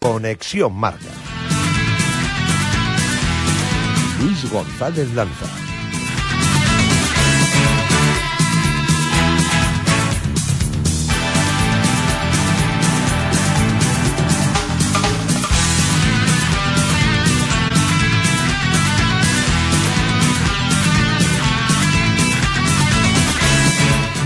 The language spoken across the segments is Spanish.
Conexión Marca. Luis González Lanza.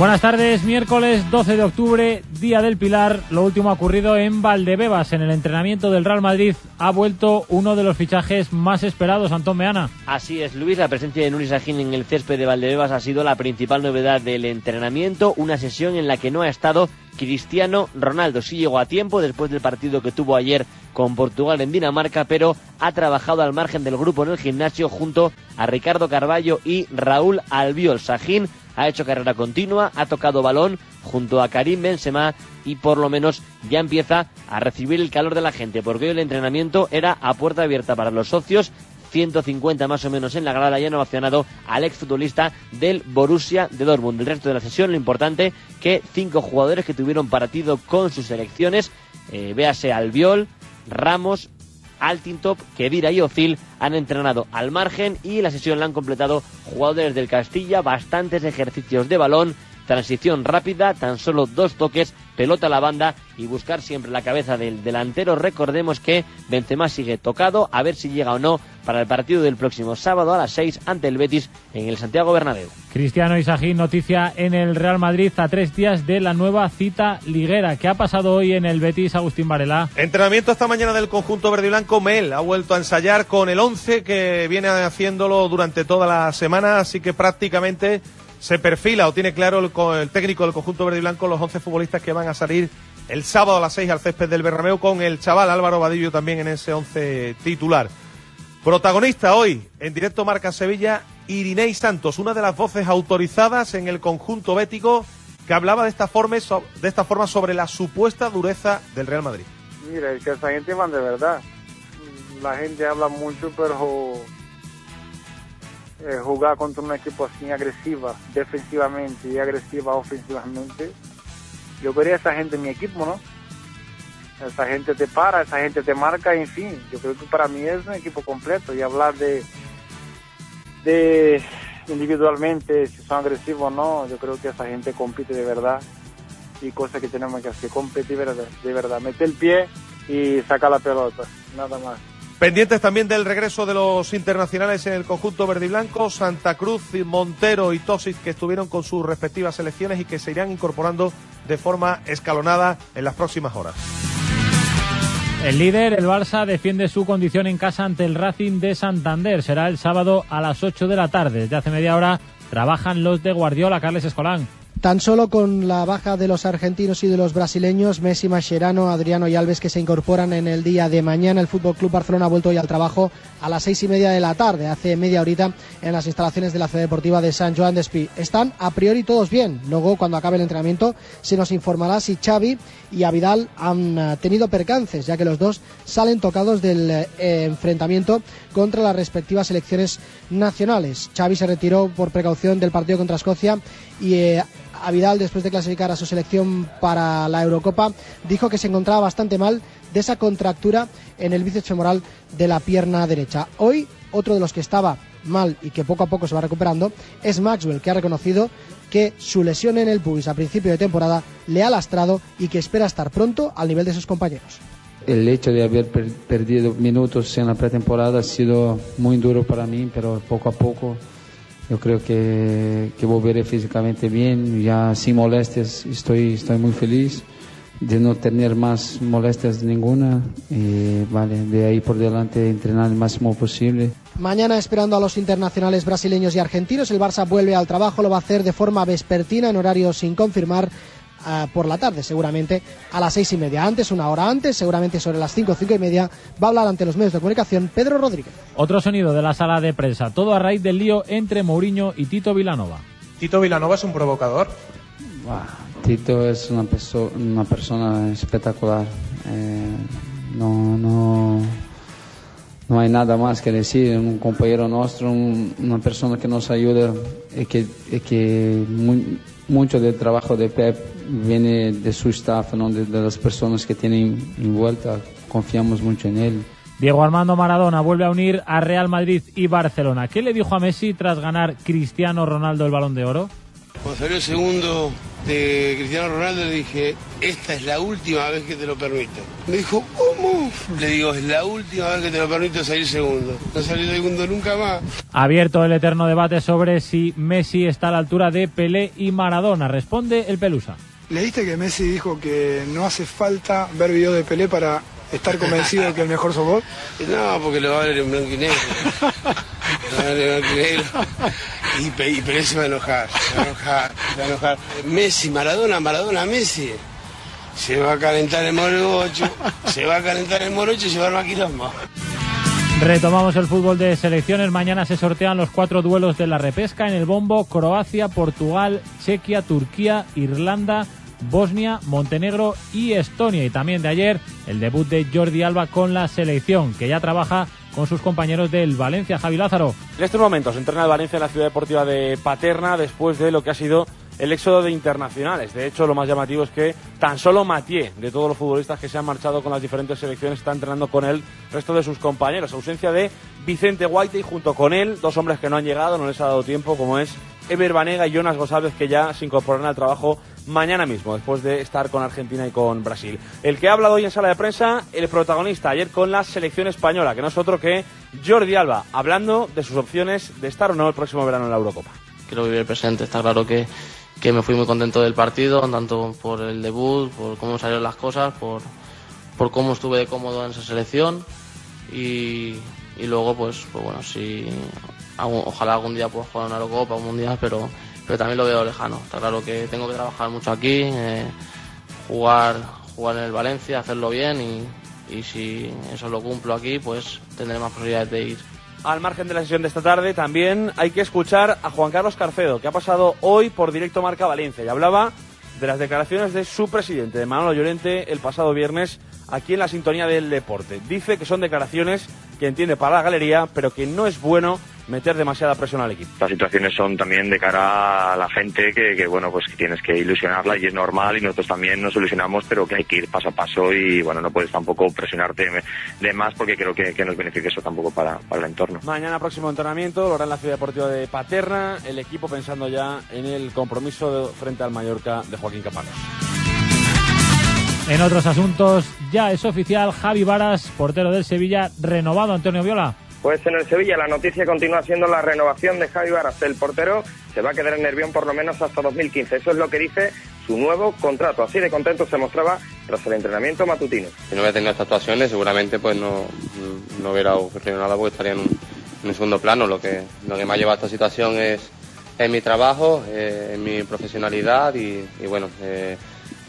Buenas tardes, miércoles 12 de octubre, Día del Pilar. Lo último ha ocurrido en Valdebebas. En el entrenamiento del Real Madrid ha vuelto uno de los fichajes más esperados, Antón Meana. Así es, Luis. La presencia de Nuri Sahin en el césped de Valdebebas ha sido la principal novedad del entrenamiento. Una sesión en la que no ha estado Cristiano Ronaldo. Sí llegó a tiempo después del partido que tuvo ayer con Portugal en Dinamarca, pero ha trabajado al margen del grupo en el gimnasio junto a Ricardo Carballo y Raúl Albiol. Sahin ha hecho carrera continua, ha tocado balón junto a Karim Benzema y por lo menos ya empieza a recibir el calor de la gente, porque hoy el entrenamiento era a puerta abierta para los socios. 150 más o menos en la grada ya han ovacionado al exfutbolista del Borussia de Dortmund. El resto de la sesión, lo importante, que cinco jugadores que tuvieron partido con sus selecciones, eh, véase Albiol, Ramos, Altintop, Kedira y Ozil han entrenado al margen y la sesión la han completado jugadores del Castilla, bastantes ejercicios de balón, transición rápida, tan solo dos toques, pelota a la banda y buscar siempre la cabeza del delantero. Recordemos que Benzema sigue tocado, a ver si llega o no para el partido del próximo sábado a las 6 ante el Betis en el Santiago Bernabéu. Cristiano Isajín, noticia en el Real Madrid a tres días de la nueva cita liguera. ¿Qué ha pasado hoy en el Betis, Agustín Varela? Entrenamiento esta mañana del conjunto verde y blanco. Mel ha vuelto a ensayar con el 11 que viene haciéndolo durante toda la semana, así que prácticamente se perfila o tiene claro el, técnico del conjunto verde y blanco los 11 futbolistas que van a salir el sábado a las 6 al césped del Bernabéu con el chaval Álvaro Vadillo también en ese 11 titular. Protagonista hoy en directo Marca Sevilla, Irinei Santos, una de las voces autorizadas en el conjunto bético que hablaba de esta forma, de esta forma sobre la supuesta dureza del Real Madrid. Mira, es que esa gente van de verdad. La gente habla mucho, pero eh, jugar contra un equipo así agresiva defensivamente y agresiva ofensivamente, yo quería esa gente en mi equipo, ¿no? Esa gente te para, esa gente te marca, en fin, yo creo que para mí es un equipo completo y hablar de, de individualmente si son agresivos o no, yo creo que esa gente compite de verdad y cosa que tenemos que hacer, competir de verdad, de verdad, el pie y sacar la pelota, nada más. Pendientes también del regreso de los internacionales en el conjunto verde y blanco, Santa Cruz, Montero y Tosis, que estuvieron con sus respectivas selecciones y que se irán incorporando de forma escalonada en las próximas horas. El líder, el Barça, defiende su condición en casa ante el Racing de Santander. Será el sábado a las 8 de la tarde. Desde hace media hora trabajan los de Guardiola, Carles Escolán. Tan solo con la baja de los argentinos y de los brasileños, Messi, Mascherano, Adriano y Alves que se incorporan en el día de mañana, el Fútbol Club Barcelona ha vuelto hoy al trabajo a las seis y media de la tarde, hace media horita, en las instalaciones de la Ciudad Deportiva de San Joan de Espí. Están a priori todos bien. Luego, cuando acabe el entrenamiento, se nos informará si Xavi y Avidal han eh, tenido percances, ya que los dos salen tocados del eh, enfrentamiento contra las respectivas selecciones nacionales. Xavi se retiró por precaución del partido contra Escocia y eh, a Vidal, después de clasificar a su selección para la Eurocopa, dijo que se encontraba bastante mal de esa contractura en el bíceps femoral de la pierna derecha. Hoy, otro de los que estaba mal y que poco a poco se va recuperando es Maxwell, que ha reconocido que su lesión en el pubis a principio de temporada le ha lastrado y que espera estar pronto al nivel de sus compañeros. El hecho de haber perdido minutos en la pretemporada ha sido muy duro para mí, pero poco a poco yo creo que, que volveré físicamente bien, ya sin molestias, estoy, estoy muy feliz de no tener más molestias ninguna y vale, de ahí por delante entrenar el máximo posible. Mañana esperando a los internacionales brasileños y argentinos, el Barça vuelve al trabajo, lo va a hacer de forma vespertina en horario sin confirmar por la tarde, seguramente a las seis y media. Antes, una hora antes, seguramente sobre las cinco, cinco y media, va a hablar ante los medios de comunicación Pedro Rodríguez. Otro sonido de la sala de prensa, todo a raíz del lío entre Mourinho y Tito Vilanova. ¿Tito Vilanova es un provocador? Tito es una, perso- una persona espectacular. Eh, no, no, no hay nada más que decir. Un compañero nuestro, un- una persona que nos ayuda y que, mucho del trabajo de Pep viene de su staff, ¿no? de, de las personas que tienen envuelta. Confiamos mucho en él. Diego Armando Maradona vuelve a unir a Real Madrid y Barcelona. ¿Qué le dijo a Messi tras ganar Cristiano Ronaldo el balón de oro? Cuando salió el segundo de Cristiano Ronaldo le dije, esta es la última vez que te lo permito. Me dijo, ¿cómo? Le digo, es la última vez que te lo permito salir segundo. No salió segundo nunca más. Abierto el eterno debate sobre si Messi está a la altura de Pelé y Maradona. Responde el Pelusa. ¿Leíste que Messi dijo que no hace falta ver videos de Pelé para estar convencido de que el mejor sos vos? No, porque lo va a ver en blanco y negro. Lo va a ver en blanco y negro. Y, Pe- y Pelé se va a enojar, se va a enojar, se va a enojar. Messi, Maradona, Maradona, Messi. Se va a calentar el morocho, se va a calentar el morocho y se va a armar quilombo. Retomamos el fútbol de selecciones. Mañana se sortean los cuatro duelos de la repesca en el bombo. Croacia, Portugal, Chequia, Turquía, Irlanda, Bosnia, Montenegro y Estonia. Y también de ayer el debut de Jordi Alba con la selección, que ya trabaja con sus compañeros del Valencia, Lázaro. En estos momentos entrena el Valencia en la ciudad deportiva de Paterna después de lo que ha sido el éxodo de internacionales. De hecho, lo más llamativo es que tan solo Mathieu, de todos los futbolistas que se han marchado con las diferentes selecciones, está entrenando con el resto de sus compañeros. Ausencia de Vicente Guaite y junto con él, dos hombres que no han llegado, no les ha dado tiempo, como es Ever Banega y Jonas González, que ya se incorporarán al trabajo mañana mismo, después de estar con Argentina y con Brasil. El que ha hablado hoy en sala de prensa, el protagonista ayer con la selección española, que no es otro que Jordi Alba, hablando de sus opciones de estar o no el próximo verano en la Eurocopa. quiero vivir presente. Está claro que, que me fui muy contento del partido, tanto por el debut, por cómo salieron las cosas, por, por cómo estuve de cómodo en esa selección y, y luego, pues, pues bueno, si ojalá algún día pueda jugar una Eurocopa, un Mundial, pero, pero también lo veo lejano. Está claro que tengo que trabajar mucho aquí, eh, jugar, jugar en el Valencia, hacerlo bien y, y si eso lo cumplo aquí, pues tendré más posibilidades de ir Al margen de la sesión de esta tarde, también hay que escuchar a Juan Carlos Carcedo, que ha pasado hoy por directo Marca Valencia y hablaba de las declaraciones de su presidente, de Manolo Llorente, el pasado viernes aquí en la sintonía del deporte. Dice que son declaraciones que entiende para la galería, pero que no es bueno meter demasiada presión al equipo. Las situaciones son también de cara a la gente que, que, bueno, pues que tienes que ilusionarla y es normal y nosotros también nos ilusionamos, pero que hay que ir paso a paso y bueno, no puedes tampoco presionarte de más porque creo que, que no es beneficioso tampoco para, para el entorno. Mañana próximo entrenamiento, lo hará en la Ciudad Deportiva de Paterna, el equipo pensando ya en el compromiso de- frente al Mallorca de Joaquín Capanos. En otros asuntos, ya es oficial Javi Varas, portero del Sevilla, renovado Antonio Viola. Pues en el Sevilla la noticia continúa siendo la renovación de Javi Varas. El portero se va a quedar en Nervión por lo menos hasta 2015. Eso es lo que dice su nuevo contrato. Así de contento se mostraba tras el entrenamiento matutino. Si no hubiera tenido estas actuaciones, seguramente pues no, no hubiera ocurrido nada porque estaría en un, en un segundo plano. Lo que, lo que me ha llevado a esta situación es, es mi trabajo, eh, es mi profesionalidad y, bueno, eh,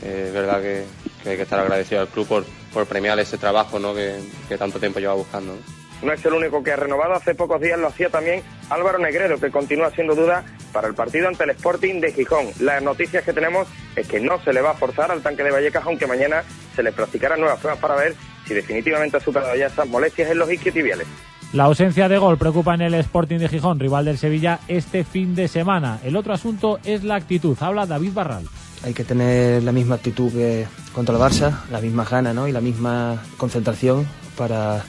eh, es verdad que, que hay que estar agradecido al club por, por premiar ese trabajo ¿no? que, tanto tiempo lleva buscando. No es el único que ha renovado, hace pocos días lo hacía también Álvaro Negredo, que continúa siendo duda para el partido ante el Sporting de Gijón. Las noticias que tenemos es que no se le va a forzar al tanque de Vallecas, aunque mañana se le practicarán nuevas pruebas para ver si definitivamente ha superado ya estas molestias en los isquiotibiales. La ausencia de gol preocupa en el Sporting de Gijón, rival del Sevilla, este fin de semana. El otro asunto es la actitud. Habla David Barral. Hay que tener la misma actitud que contra el Barça, la misma gana ¿no? y la misma concentración para,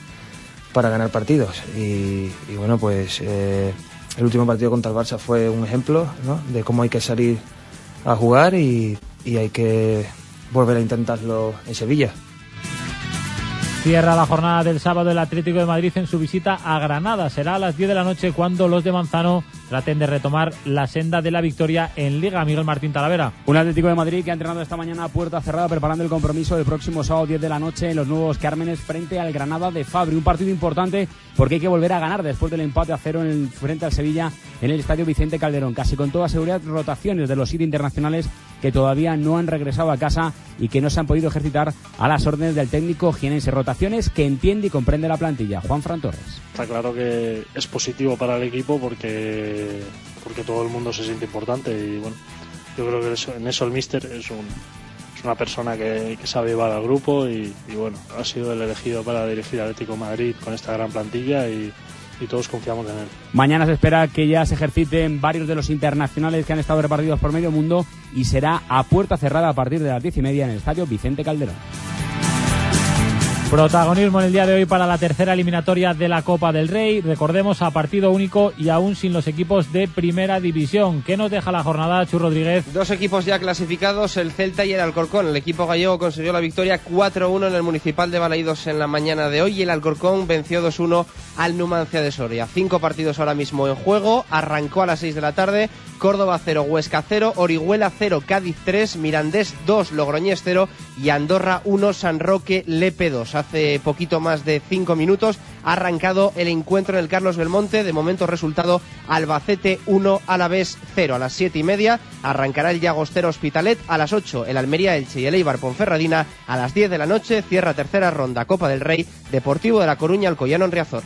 para ganar partidos. Y, bueno, pues eh, el último partido contra el Barça fue un ejemplo de cómo hay que salir a jugar y hay que volver a intentarlo en Sevilla. Cierra la jornada del sábado el Atlético de Madrid en su visita a Granada. Será a las 10 de la noche cuando los de Manzano traten de retomar la senda de la victoria en Liga. Miguel Martín Talavera. Un Atlético de Madrid que ha entrenado esta mañana a puerta cerrada preparando el compromiso del próximo sábado 10 de la noche en los nuevos Cármenes frente al Granada de Fabri. Un partido importante porque hay que volver a ganar después del empate a cero en el, frente al Sevilla en el Estadio Vicente Calderón. Casi con toda seguridad rotaciones de los siete internacionales que todavía no han regresado a casa y que no se han podido ejercitar a las órdenes del técnico jienense. Rotaciones que entiende y comprende la plantilla. Juan Fran Torres. Está claro que es positivo para el equipo porque, porque todo el mundo se siente importante y bueno, yo creo que eso- en eso el míster es, un, una persona que, que sabe llevar al grupo y, y bueno, ha sido el elegido para dirigir Atlético Madrid con esta gran plantilla y, y todos confiamos en él. Mañana se espera que ya se ejerciten varios de los internacionales que han estado repartidos por medio mundo y será a puerta cerrada a partir de las diez y media en el estadio Vicente Calderón. Protagonismo en el día de hoy para la tercera eliminatoria de la Copa del Rey. Recordemos a partido único y aún sin los equipos de primera división. ¿Qué nos deja la jornada, Chu Rodríguez? Dos equipos ya clasificados, el Celta y el Alcorcón. El equipo gallego consiguió la victoria 4-1 en el Municipal de Balaídos en la mañana de hoy y el Alcorcón venció 2-1 al Numancia de Soria. Cinco partidos ahora mismo en juego. Arrancó a las 6 de la tarde. Córdoba 0, Huesca 0, Orihuela 0, Cádiz 3, Mirandés 2, Logroñés 0 y Andorra 1, San Roque Lepe 2. Hace poquito más de 5 minutos ha arrancado el encuentro en el Carlos Belmonte. De momento resultado Albacete 1, Alavés 0. A las 7 y media arrancará el Llagostero Hospitalet. A las 8 el Almería Elche y el Eibar Ponferradina. A las 10 de la noche cierra tercera ronda Copa del Rey Deportivo de La Coruña Alcoyano en Riazor.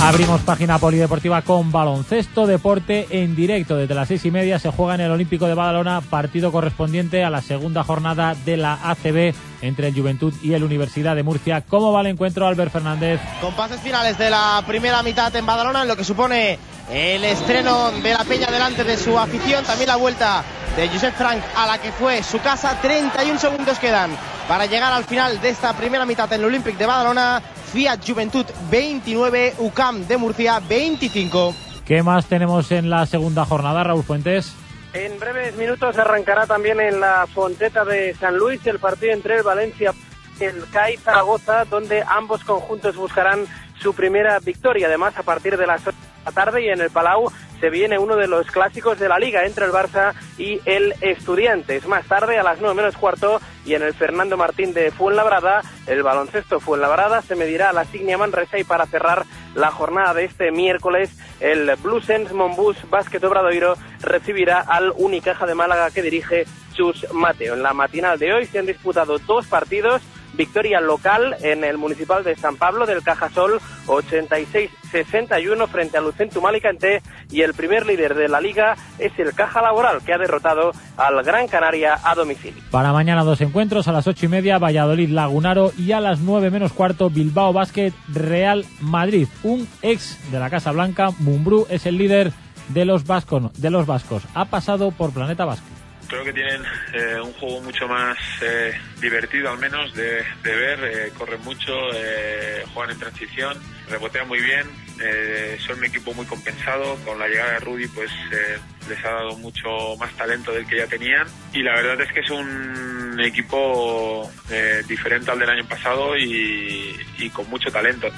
Abrimos página polideportiva con baloncesto, deporte en directo. Desde las seis y media se juega en el Olímpico de Badalona, partido correspondiente a la segunda jornada de la ACB entre el Juventud y el Universidad de Murcia. ¿Cómo va el encuentro, Albert Fernández? Compases finales de la primera mitad en Badalona, en lo que supone el estreno de la Peña delante de su afición, también la vuelta de Josep Frank a la que fue su casa. 31 segundos quedan para llegar al final de esta primera mitad en el Olympic de Badalona. Fiat Juventud 29, UCAM de Murcia 25. ¿Qué más tenemos en la segunda jornada, Raúl Fuentes? En breves minutos arrancará también en la Fonteta de San Luis el partido entre el Valencia y el CAI Zaragoza, donde ambos conjuntos buscarán su primera victoria. Además, a partir de las 8 de la tarde y en el Palau se viene uno de los clásicos de la liga entre el Barça y el Estudiantes. Más tarde, a las 9 menos cuarto, y en el Fernando Martín de Fuenlabrada, el baloncesto Fuenlabrada se medirá a la Signia Manresa y para cerrar la jornada de este miércoles, el Bluesens Monbus Básquet Obradoiro recibirá al Unicaja de Málaga que dirige Chus Mateo. En la matinal de hoy se han disputado dos partidos victoria local en el municipal de San Pablo del Cajasol 86-61 frente al Lucentum Alicante y el primer líder de la liga es el Caja Laboral que ha derrotado al Gran Canaria a domicilio. Para mañana dos encuentros, a las ocho y media Valladolid Lagunaro y a las nueve menos cuarto Bilbao Basket Real Madrid. Un ex de la Casa Blanca, Mumbrú, es el líder de los, vascos, de los vascos. Ha pasado por Planeta Basket. Creo que tienen eh, un juego mucho más eh, divertido, al menos, de, ver. eh, corren mucho, eh, juegan en transición, rebotean muy bien. son un equipo muy compensado. Con la llegada de Rudy, pues les ha dado mucho más talento del que ya tenían. Y la verdad es que es un equipo diferente al del año pasado y, y con mucho talento.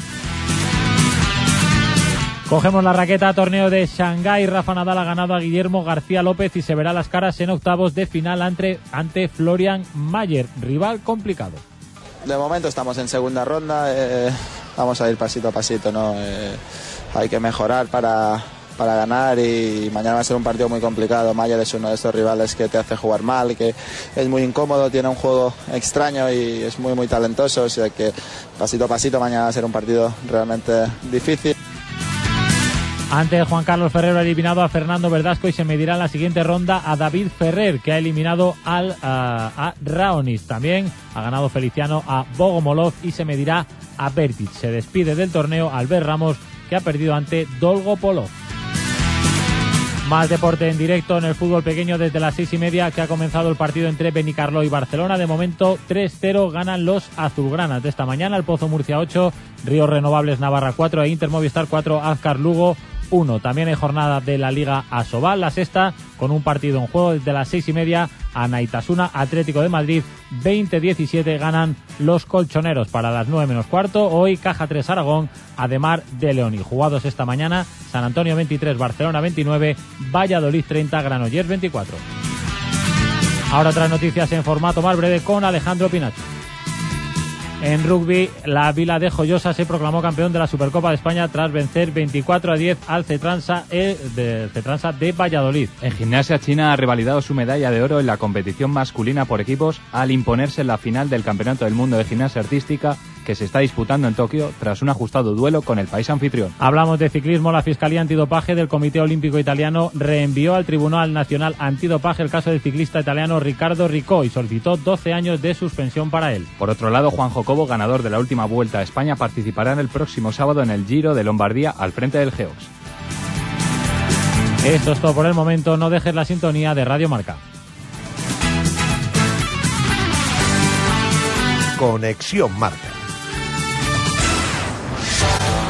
Cogemos la raqueta, torneo de Shanghái. Rafa Nadal ha ganado a Guillermo García López y se verá las caras en octavos de final ante, ante Florian Mayer, rival complicado. De momento estamos en segunda ronda, eh, vamos a ir pasito a pasito, ¿no? Eh, hay que mejorar para, para ganar y mañana va a ser un partido muy complicado. Mayer es uno de estos rivales que te hace jugar mal, que es muy incómodo, tiene un juego extraño y es muy muy talentoso, o que pasito a pasito mañana va a ser un partido realmente difícil. Ante Juan Carlos Ferrero ha eliminado a Fernando Verdasco y se medirá en la siguiente ronda a David Ferrer, que ha eliminado al, a, a Raonis. También ha ganado Feliciano a Bogomolov y se medirá a Bertic. Se despide del torneo Albert Ramos, que ha perdido ante Dolgopolov. Más deporte en directo en el fútbol pequeño desde las seis y media que ha comenzado el partido entre Benicarlo y Barcelona. De momento 3-0 ganan los azulgranas de esta mañana. El Pozo Murcia 8, Ríos Renovables Navarra 4 e Inter Movistar 4, Azcar Lugo 1. También hay jornada de la Liga Asobal, la sexta, con un partido en juego desde las seis y media a Naitasuna Atlético de Madrid 20-17 ganan los colchoneros para las 9 menos cuarto. Hoy Caja 3 Aragón, Ademar de León. Y jugados esta mañana, San Antonio 23, Barcelona 29, Valladolid 30, Granollers 24. Ahora otras noticias en formato más breve con Alejandro Pinacho. En rugby, la Vila de Joyosa se proclamó campeón de la Supercopa de España tras vencer 24 a 10 al Cetransa, de, Cetransa de Valladolid. En gimnasia, China ha revalidado su medalla de oro en la competición masculina por equipos al imponerse en la final del Campeonato del Mundo de Gimnasia Artística que se está disputando en Tokio tras un ajustado duelo con el país anfitrión. Hablamos de ciclismo. La Fiscalía Antidopaje del Comité Olímpico Italiano reenvió al Tribunal Nacional Antidopaje el caso del ciclista italiano Ricardo Ricó y solicitó 12 años de suspensión para él. Por otro lado, Juan Jocobo, ganador de la última vuelta a España, participará en el próximo sábado en el Giro de Lombardía al frente del Geox. Esto es todo por el momento. No dejes la sintonía de Radio Marca. Conexión Marca.